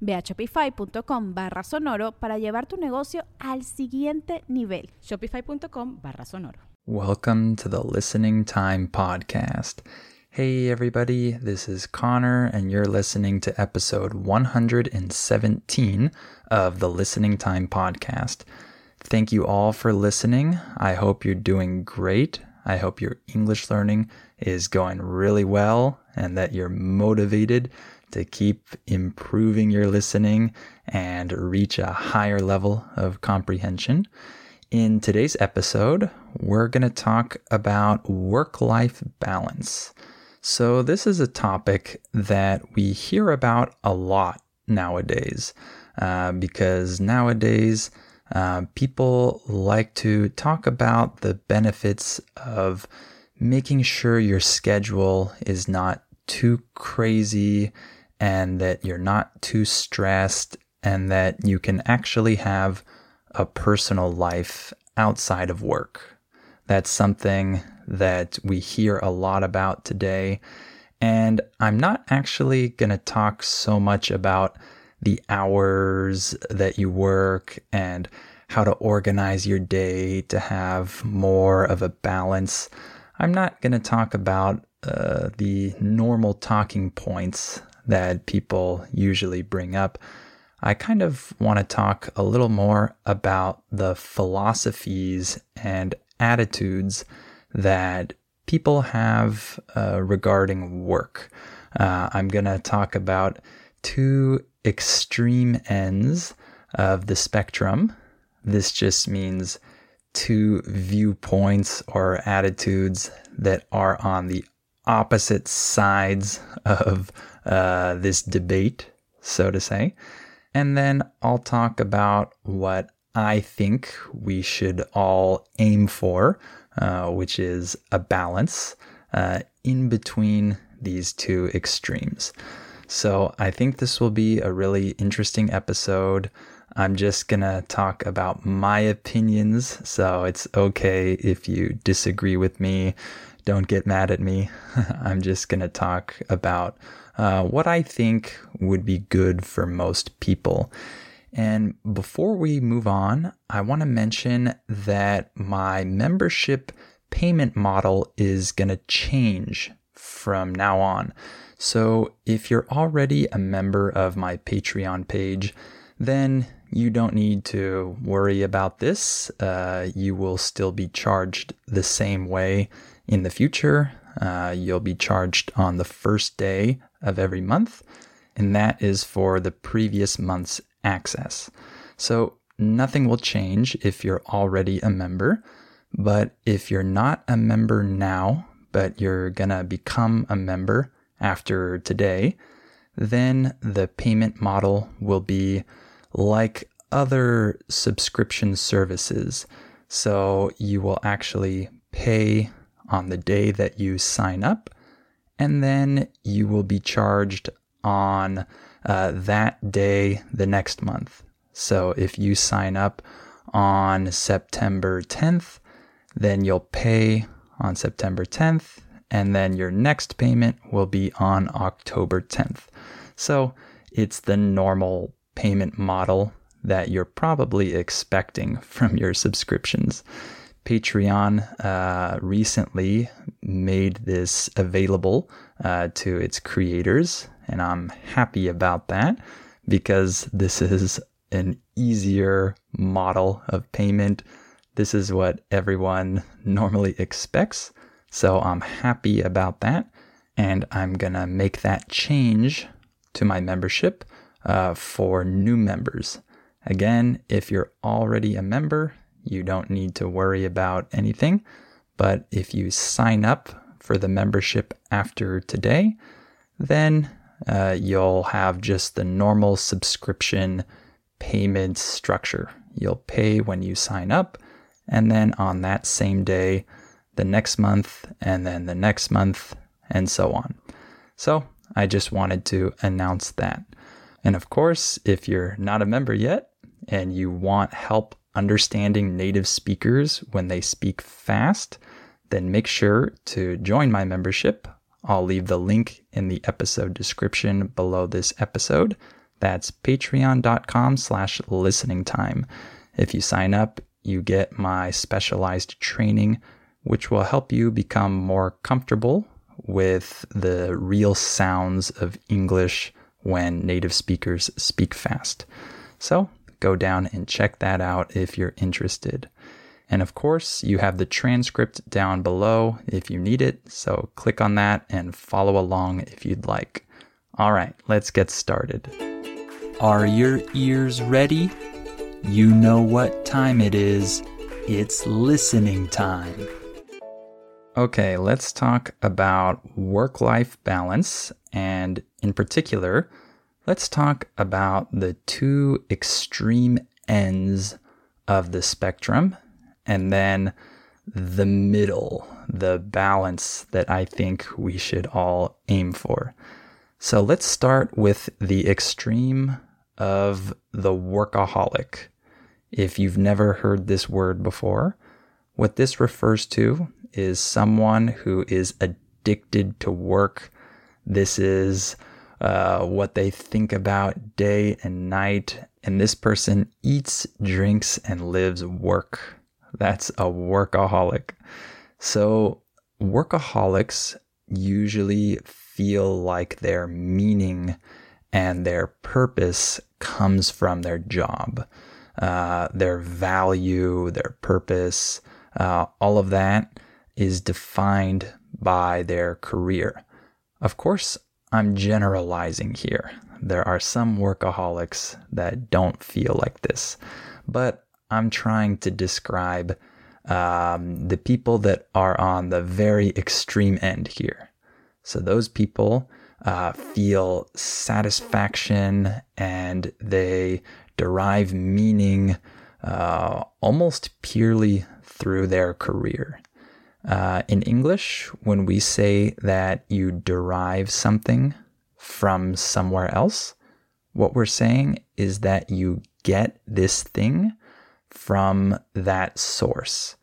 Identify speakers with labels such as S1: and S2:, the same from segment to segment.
S1: Ve a shopify.com barra sonoro para llevar tu negocio al siguiente nivel.
S2: Shopify.com barra sonoro.
S3: Welcome to the Listening Time Podcast. Hey, everybody, this is Connor, and you're listening to episode 117 of the Listening Time Podcast. Thank you all for listening. I hope you're doing great. I hope your English learning is going really well and that you're motivated to keep improving your listening and reach a higher level of comprehension. In today's episode, we're going to talk about work life balance. So, this is a topic that we hear about a lot nowadays uh, because nowadays uh, people like to talk about the benefits of making sure your schedule is not too crazy and that you're not too stressed and that you can actually have a personal life outside of work. That's something that we hear a lot about today. And I'm not actually going to talk so much about the hours that you work and how to organize your day to have more of a balance. I'm not going to talk about uh, the normal talking points that people usually bring up, I kind of want to talk a little more about the philosophies and attitudes that people have uh, regarding work. Uh, I'm going to talk about two extreme ends of the spectrum. This just means two viewpoints or attitudes that are on the opposite sides of uh, this debate, so to say. And then I'll talk about what I think we should all aim for, uh, which is a balance uh, in between these two extremes. So I think this will be a really interesting episode. I'm just going to talk about my opinions, so it's okay if you disagree with me. Don't get mad at me. I'm just going to talk about uh, what I think would be good for most people. And before we move on, I want to mention that my membership payment model is going to change from now on. So if you're already a member of my Patreon page, then you don't need to worry about this. Uh, you will still be charged the same way in the future. Uh, you'll be charged on the first day of every month, and that is for the previous month's access. So nothing will change if you're already a member, but if you're not a member now, but you're gonna become a member after today, then the payment model will be like other subscription services. So you will actually pay on the day that you sign up, and then you will be charged on uh, that day the next month. So if you sign up on September 10th, then you'll pay on September 10th, and then your next payment will be on October 10th. So it's the normal payment model that you're probably expecting from your subscriptions. Patreon uh, recently made this available uh, to its creators, and I'm happy about that because this is an easier model of payment this is what everyone normally expects. So I'm happy about that. And I'm going to make that change to my membership uh, for new members. Again, if you're already a member, you don't need to worry about anything. But if you sign up for the membership after today, then uh, you'll have just the normal subscription payment structure. You'll pay when you sign up, and then on that same day, the next month, and then the next month, and so on. So I just wanted to announce that. And of course, if you're not a member yet and you want help understanding native speakers when they speak fast, then make sure to join my membership. I'll leave the link in the episode description below this episode. That's patreon.com slash listening time. If you sign up, you get my specialized training, which will help you become more comfortable with the real sounds of English when native speakers speak fast. So go down and check that out if you're interested. And of course, you have the transcript down below if you need it, so click on that and follow along if you'd like. All right, let's get started. Are your ears ready? You know what time it is. It's listening time. Okay, let's talk about work life balance. And in particular, let's talk about the two extreme ends of the spectrum and then the middle, the balance that I think we should all aim for. So let's start with the extreme of the workaholic. If you've never heard this word before, what this refers to is someone who is addicted to work. This is uh, what they think about day and night. And this person eats, drinks, and lives work. That's a workaholic. So, workaholics usually feel like their meaning and their purpose comes from their job. Uh, their value, their purpose, uh, all of that is defined by their career. Of course, I'm generalizing here. There are some workaholics that don't feel like this, but I'm trying to describe um, the people that are on the very extreme end here. So, those people uh, feel satisfaction and they derive meaning uh, almost purely through their career. Uh, in English, when we say that you derive something from somewhere else, what we're saying is that you get this thing from that source.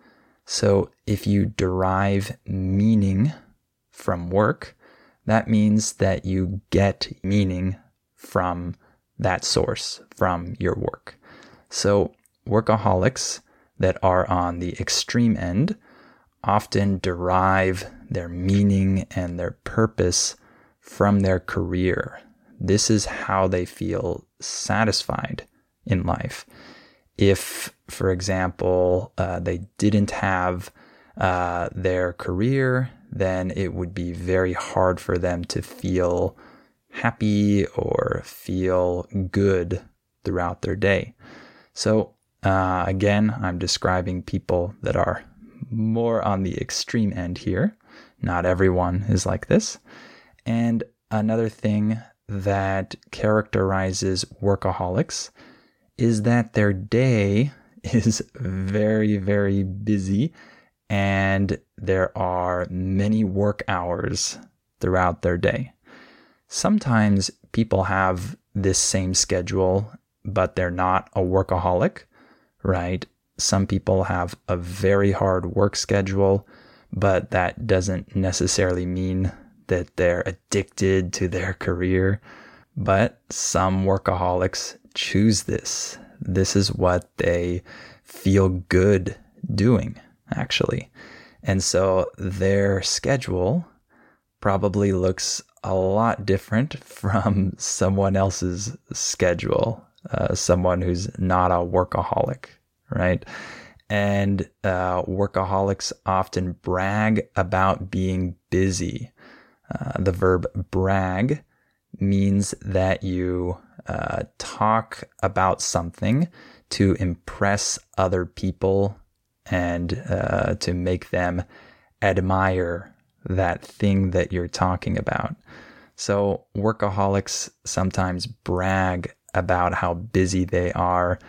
S3: So if you derive meaning from work, that means that you get meaning from that source, from your work. So workaholics that are on the extreme end often derive their meaning and their purpose from their career. This is how they feel satisfied in life. If, for example, uh, they didn't have uh, their career, then it would be very hard for them to feel happy or feel good throughout their day. So, uh, again, I'm describing people that are more on the extreme end here. Not everyone is like this. And another thing that characterizes workaholics is that their day is very, very busy and there are many work hours throughout their day. Sometimes people have this same schedule, but they're not a workaholic, right? Some people have a very hard work schedule, but that doesn't necessarily mean that they're addicted to their career. But some workaholics choose this. This is what they feel good doing, actually. And so their schedule probably looks a lot different from someone else's schedule, uh, someone who's not a workaholic right? And uh, workaholics often brag about being busy. Uh, the verb brag means that you uh, talk about something to impress other people and uh, to make them admire that thing that you're talking about. So, workaholics sometimes brag about how busy they are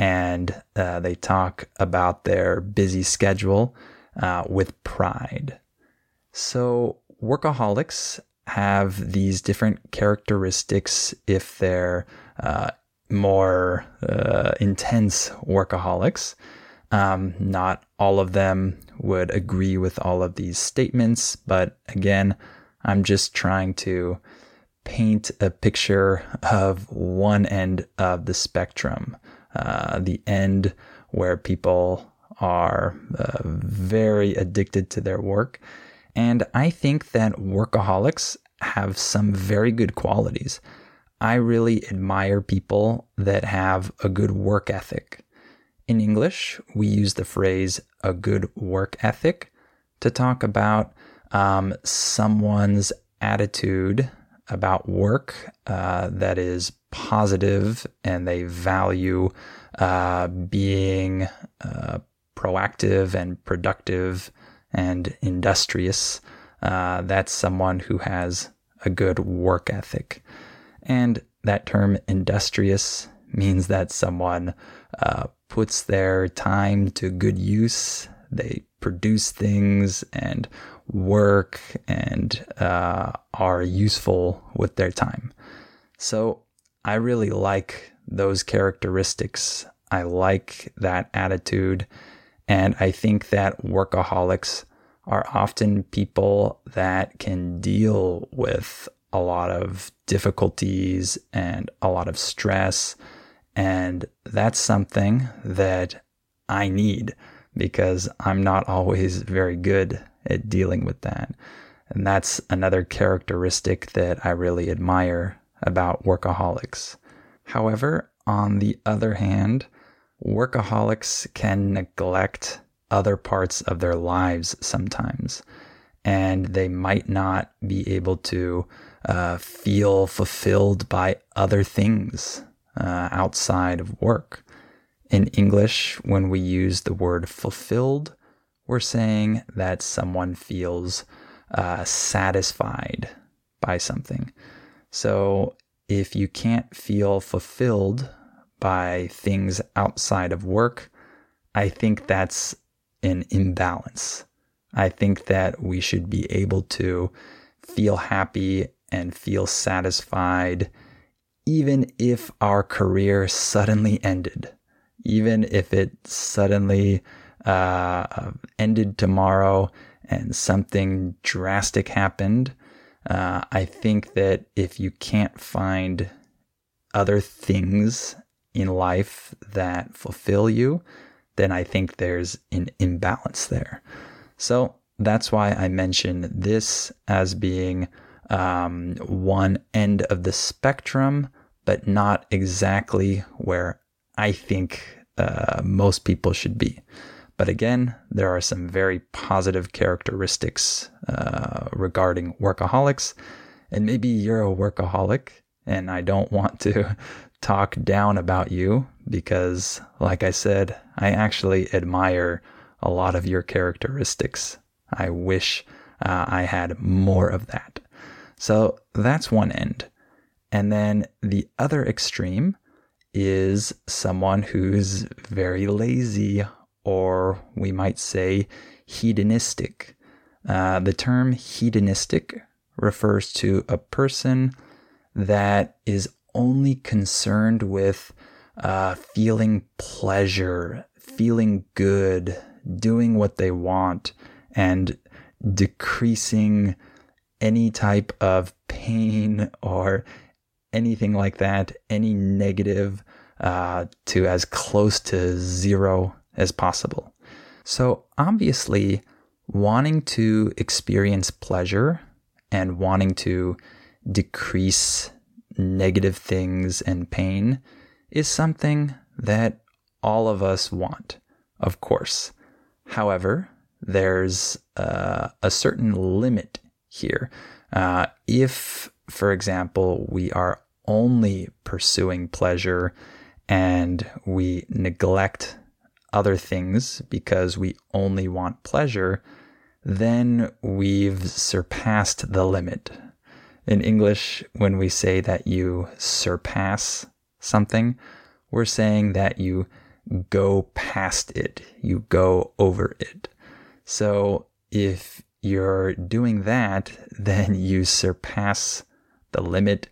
S3: and uh, they talk about their busy schedule uh, with pride. So, workaholics have these different characteristics if they're uh, more uh, intense workaholics. Um, not all of them would agree with all of these statements, but again, I'm just trying to paint a picture of one end of the spectrum, uh, the end where people are uh, very addicted to their work. And I think that workaholics have some very good qualities. I really admire people that have a good work ethic. In English, we use the phrase a good work ethic to talk about um, someone's attitude about work uh, that is positive and they value uh, being uh, proactive and productive and industrious. Uh, that's someone who has a good work ethic. And that term industrious means that someone uh, puts their time to good use. They produce things and work and uh, are useful with their time. So I really like those characteristics. I like that attitude. And I think that workaholics are often people that can deal with a lot of difficulties and a lot of stress and that's something that I need because I'm not always very good at dealing with that. And that's another characteristic that I really admire about workaholics. However, on the other hand, workaholics can neglect other parts of their lives sometimes, and they might not be able to uh, feel fulfilled by other things uh, outside of work. In English, when we use the word fulfilled, we're saying that someone feels uh, satisfied by something. So if you can't feel fulfilled by things outside of work, I think that's an imbalance. I think that we should be able to feel happy and feel satisfied even if our career suddenly ended, even if it suddenly uh, ended tomorrow and something drastic happened, uh, I think that if you can't find other things in life that fulfill you, then I think there's an imbalance there. So that's why I mention this as being um, one end of the spectrum, but not exactly where I think uh, most people should be. But again, there are some very positive characteristics uh, regarding workaholics. And maybe you're a workaholic, and I don't want to talk down about you because, like I said, I actually admire a lot of your characteristics. I wish uh, I had more of that. So that's one end. And then the other extreme is someone who's very lazy, or we might say hedonistic. Uh, the term hedonistic refers to a person that is only concerned with uh, feeling pleasure, feeling good, doing what they want, and decreasing any type of pain or anything like that, any negative, uh, to as close to zero as possible. So, obviously, wanting to experience pleasure and wanting to decrease negative things and pain is something that all of us want. of course. However, there's uh, a certain limit here. Uh, if, for example, we are only pursuing pleasure and we neglect other things because we only want pleasure, then we've surpassed the limit. In English, when we say that you surpass something, we're saying that you go past it, you go over it. So if you're doing that, then you surpass the limit,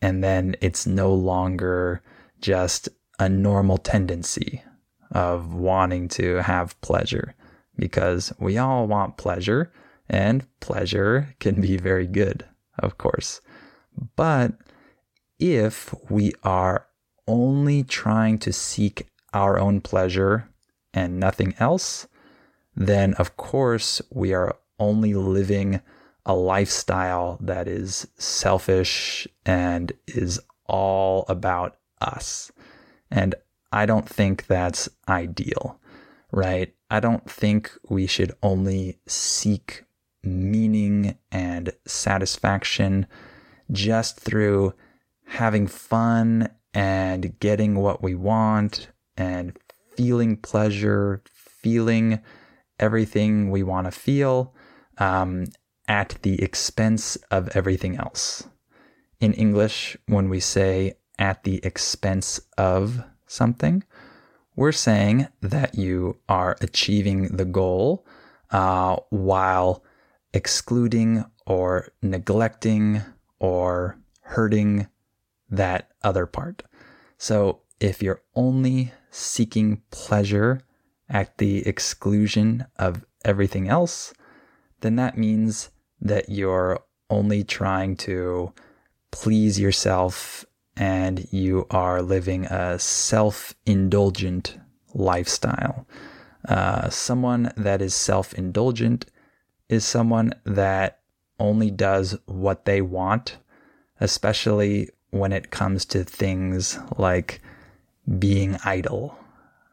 S3: and then it's no longer just a normal tendency of wanting to have pleasure because we all want pleasure, and pleasure can be very good, of course. But if we are only trying to seek our own pleasure and nothing else, then of course we are only living a lifestyle that is selfish and is all about us. And I don't think that's ideal, right? I don't think we should only seek meaning and satisfaction just through having fun and getting what we want and feeling pleasure, feeling everything we want to feel um, at the expense of everything else. In English, when we say at the expense of something, we're saying that you are achieving the goal uh, while excluding or neglecting or hurting that other part. So if you're only seeking pleasure at the exclusion of everything else, then that means that you're only trying to please yourself and you are living a self indulgent lifestyle. Uh, someone that is self indulgent is someone that only does what they want, especially when it comes to things like being idle.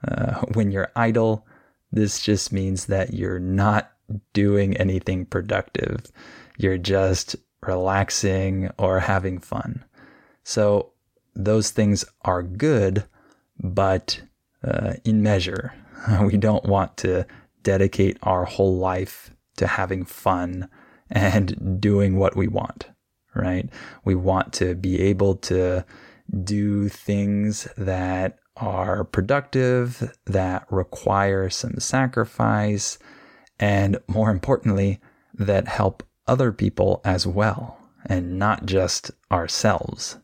S3: Uh, when you're idle, this just means that you're not doing anything productive. You're just relaxing or having fun. So those things are good, but uh, in measure. We don't want to dedicate our whole life to having fun and doing what we want, right? We want to be able to do things that are productive, that require some sacrifice, and more importantly, that help other people as well, and not just ourselves,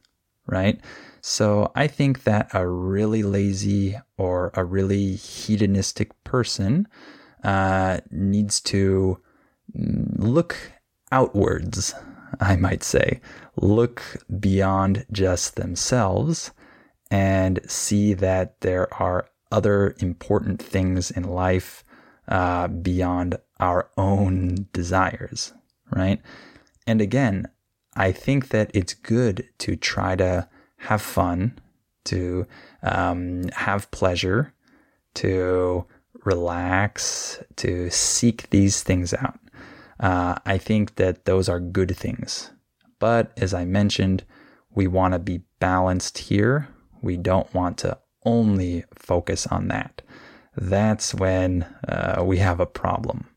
S3: right? So I think that a really lazy or a really hedonistic person uh, needs to mm, look outwards, I might say, look beyond just themselves and see that there are other important things in life uh, beyond our own desires, right? And again, I think that it's good to try to have fun, to um, have pleasure, to relax, to seek these things out. Uh, I think that those are good things. But as I mentioned, we want to be balanced here. We don't want to only focus on that that's when uh, we have a problem.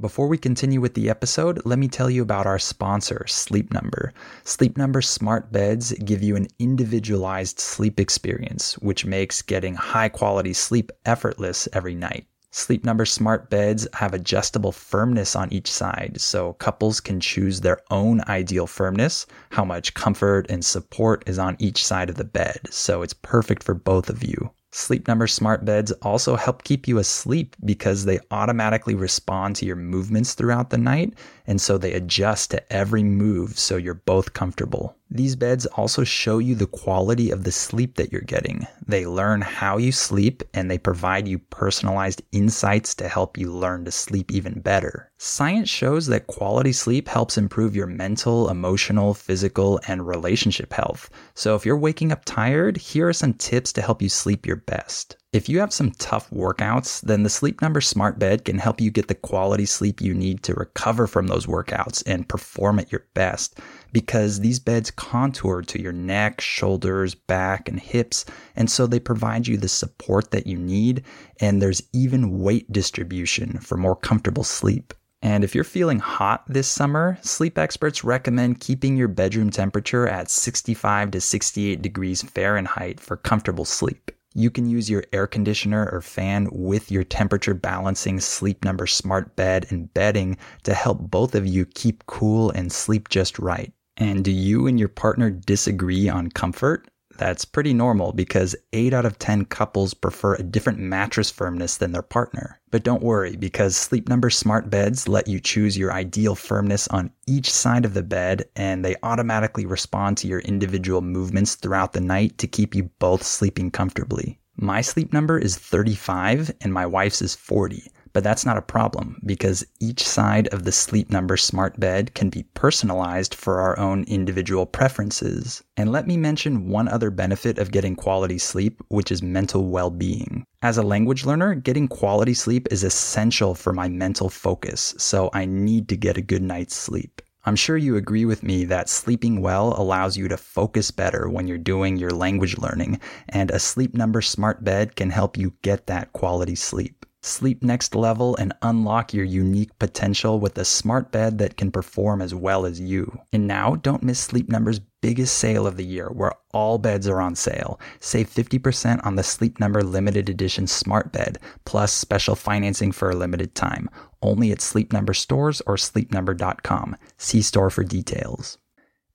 S3: Before we continue with the episode, let me tell you about our sponsor, Sleep Number. Sleep Number smart beds give you an individualized sleep experience, which makes getting high quality sleep effortless every night. Sleep Number smart beds have adjustable firmness on each side, so couples can choose their own ideal firmness, how much comfort and support is on each side of the bed, so it's perfect for both of you. Sleep Number smart beds also help keep you asleep because they automatically respond to your movements throughout the night, and so they adjust to every move so you're both comfortable. These beds also show you the quality of the sleep that you're getting. They learn how you sleep and they provide you personalized insights to help you learn to sleep even better. Science shows that quality sleep helps improve your mental, emotional, physical, and relationship health. So if you're waking up tired, here are some tips to help you sleep your best. If you have some tough workouts, then the Sleep Number Smart Bed can help you get the quality sleep you need to recover from those workouts and perform at your best. Because these beds contour to your neck, shoulders, back, and hips, and so they provide you the support that you need, and there's even weight distribution for more comfortable sleep. And if you're feeling hot this summer, sleep experts recommend keeping your bedroom temperature at 65 to 68 degrees Fahrenheit for comfortable sleep. You can use your air conditioner or fan with your temperature balancing sleep number smart bed and bedding to help both of you keep cool and sleep just right. And do you and your partner disagree on comfort? That's pretty normal because 8 out of 10 couples prefer a different mattress firmness than their partner. But don't worry because Sleep Number smart beds let you choose your ideal firmness on each side of the bed and they automatically respond to your individual movements throughout the night to keep you both sleeping comfortably. My sleep number is 35 and my wife's is 40. But that's not a problem because each side of the Sleep Number smart bed can be personalized for our own individual preferences. And let me mention one other benefit of getting quality sleep, which is mental well being. As a language learner, getting quality sleep is essential for my mental focus, so I need to get a good night's sleep. I'm sure you agree with me that sleeping well allows you to focus better when you're doing your language learning, and a Sleep Number smart bed can help you get that quality sleep. Sleep next level and unlock your unique potential with a smart bed that can perform as well as you. And now, don't miss Sleep Number's biggest sale of the year where all beds are on sale. Save 50% on the Sleep Number limited edition smart bed, plus special financing for a limited time. Only at Sleep Number stores or sleepnumber.com. See store for details.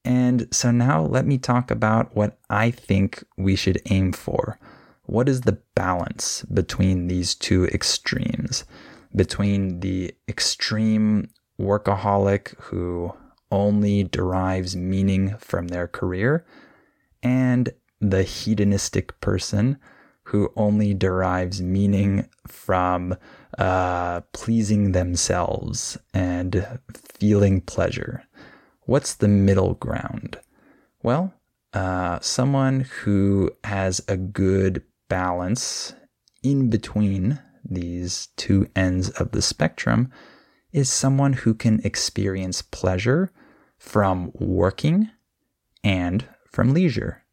S3: And so now let me talk about what I think we should aim for what is the balance between these two extremes? Between the extreme workaholic who only derives meaning from their career and the hedonistic person who only derives meaning from uh, pleasing themselves and feeling pleasure. What's the middle ground? Well, uh, someone who has a good balance in between these two ends of the spectrum is someone who can experience pleasure from working and from leisure.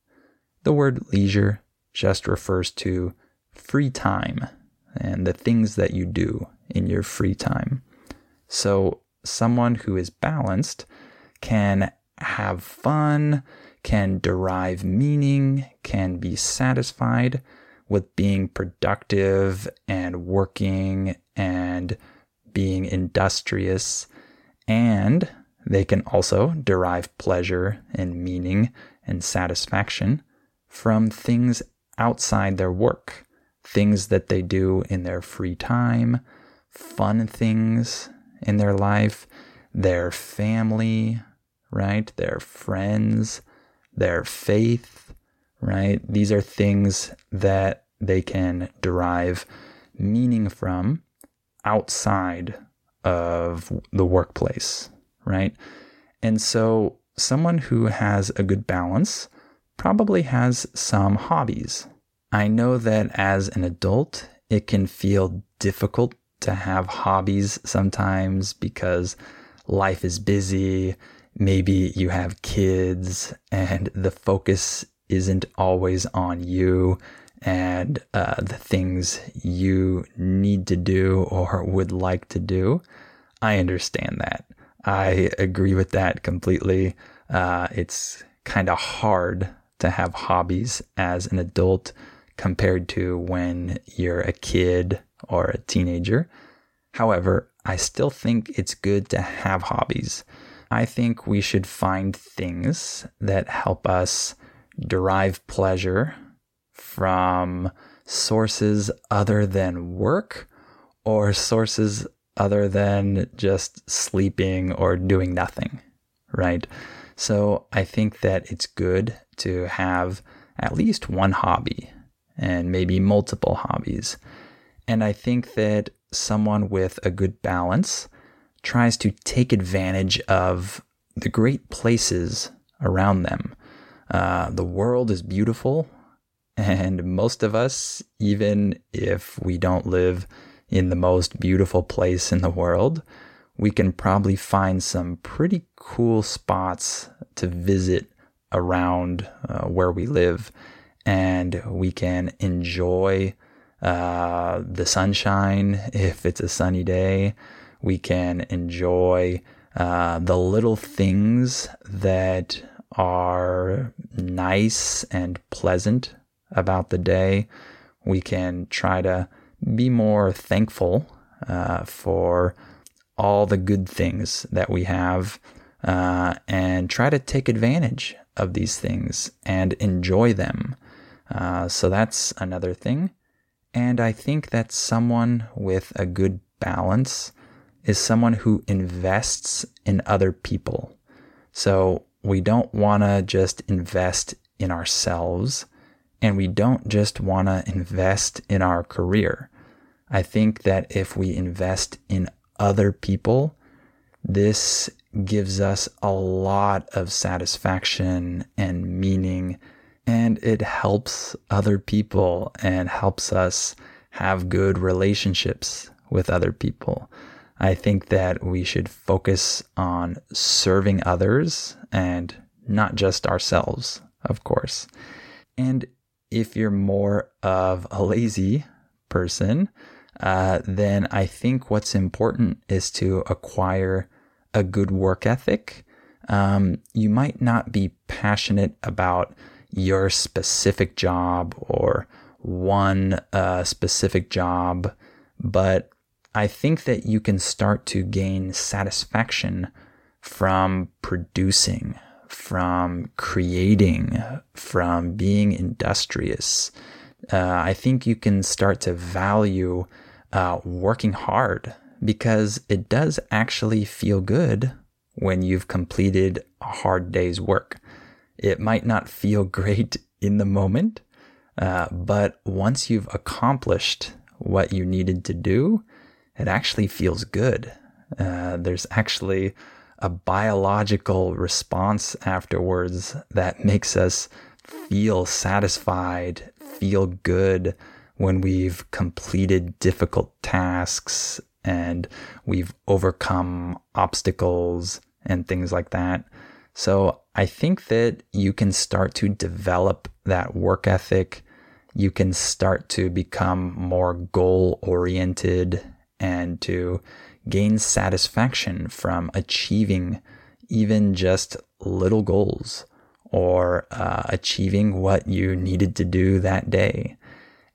S3: The word leisure just refers to free time and the things that you do in your free time. So, someone who is balanced can have fun, can derive meaning, can be satisfied with being productive and working and being industrious. And they can also derive pleasure and meaning and satisfaction from things outside their work, things that they do in their free time, fun things in their life, their family, right? Their friends, their faith, right? These are things that they can derive meaning from outside of the workplace, right? And so someone who has a good balance probably has some hobbies. I know that as an adult, it can feel difficult to have hobbies sometimes because life is busy. Maybe you have kids and the focus isn't always on you and uh, the things you need to do or would like to do. I understand that. I agree with that completely. Uh, it's kind of hard to have hobbies as an adult compared to when you're a kid or a teenager. However, I still think it's good to have hobbies. I think we should find things that help us derive pleasure from sources other than work or sources other than just sleeping or doing nothing, right? So I think that it's good to have at least one hobby and maybe multiple hobbies. And I think that someone with a good balance tries to take advantage of the great places around them uh, the world is beautiful, And most of us, even if we don't live in the most beautiful place in the world, we can probably find some pretty cool spots to visit around uh, where we live. And we can enjoy uh, the sunshine if it's a sunny day. We can enjoy uh, the little things that are nice and pleasant about the day. We can try to be more thankful uh, for all the good things that we have uh, and try to take advantage of these things and enjoy them. Uh, so that's another thing. And I think that someone with a good balance is someone who invests in other people. So we don't want to just invest in ourselves and we don't just want to invest in our career. I think that if we invest in other people, this gives us a lot of satisfaction and meaning, and it helps other people and helps us have good relationships with other people. I think that we should focus on serving others and not just ourselves, of course. And if you're more of a lazy person, uh, then I think what's important is to acquire a good work ethic. Um, you might not be passionate about your specific job or one uh, specific job, but I think that you can start to gain satisfaction from producing, from creating, from being industrious. Uh, I think you can start to value uh, working hard because it does actually feel good when you've completed a hard day's work. It might not feel great in the moment, uh, but once you've accomplished what you needed to do, it actually feels good. Uh, there's actually a biological response afterwards that makes us feel satisfied, feel good when we've completed difficult tasks and we've overcome obstacles and things like that. So I think that you can start to develop that work ethic. You can start to become more goal oriented and to gain satisfaction from achieving even just little goals or uh, achieving what you needed to do that day.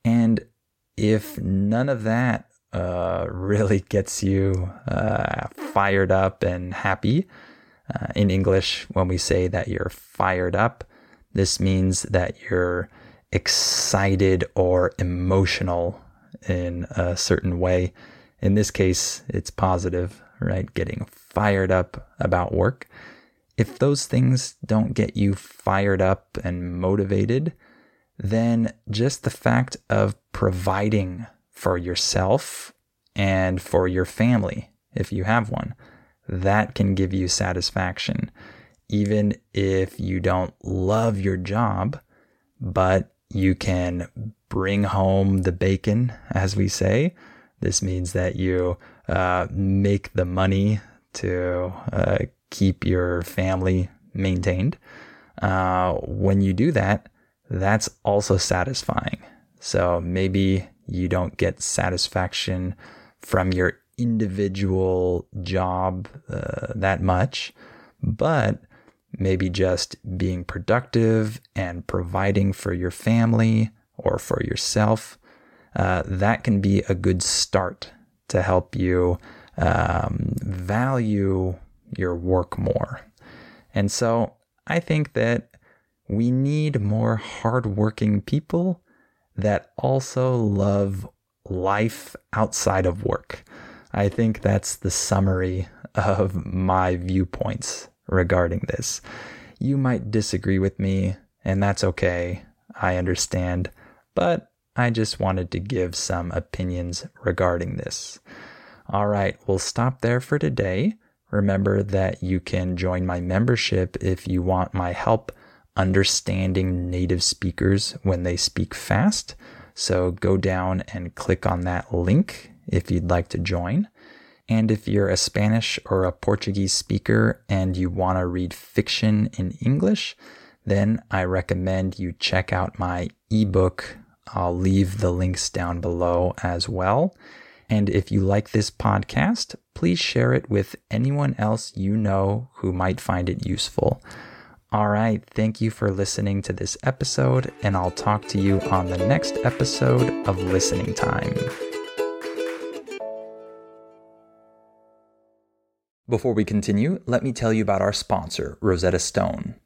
S3: And if none of that uh, really gets you uh, fired up and happy, uh, in English, when we say that you're fired up, this means that you're excited or emotional in a certain way. In this case, it's positive, right? Getting fired up about work. If those things don't get you fired up and motivated, then just the fact of providing for yourself and for your family, if you have one, that can give you satisfaction. Even if you don't love your job, but you can bring home the bacon, as we say, this means that you uh, make the money to uh, keep your family maintained. Uh, when you do that, that's also satisfying. So maybe you don't get satisfaction from your individual job uh, that much, but maybe just being productive and providing for your family or for yourself uh, that can be a good start to help you um, value your work more. And so I think that we need more hardworking people that also love life outside of work. I think that's the summary of my viewpoints regarding this. You might disagree with me, and that's okay. I understand. But I just wanted to give some opinions regarding this. All right, we'll stop there for today. Remember that you can join my membership if you want my help understanding native speakers when they speak fast. So go down and click on that link if you'd like to join. And if you're a Spanish or a Portuguese speaker and you want to read fiction in English, then I recommend you check out my ebook. I'll leave the links down below as well. And if you like this podcast, please share it with anyone else you know who might find it useful. All right, thank you for listening to this episode, and I'll talk to you on the next episode of Listening Time. Before we continue, let me tell you about our sponsor, Rosetta Stone.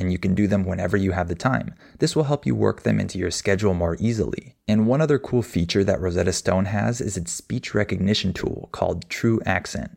S3: and you can do them whenever you have the time. This will help you work them into your schedule more easily. And one other cool feature that Rosetta Stone has is its speech recognition tool called TruAccent.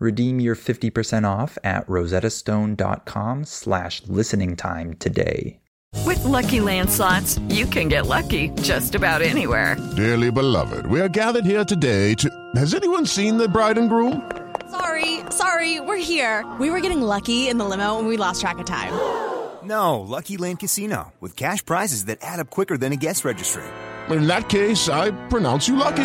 S3: Redeem your 50% off at rosettastone.com slash listening time today.
S4: With Lucky Land slots, you can get lucky just about anywhere.
S5: Dearly beloved, we are gathered here today to. Has anyone seen the bride and groom?
S6: Sorry, sorry, we're here. We were getting lucky in the limo and we lost track of time.
S7: No, Lucky Land Casino, with cash prizes that add up quicker than a guest registry.
S5: In that case, I pronounce you lucky.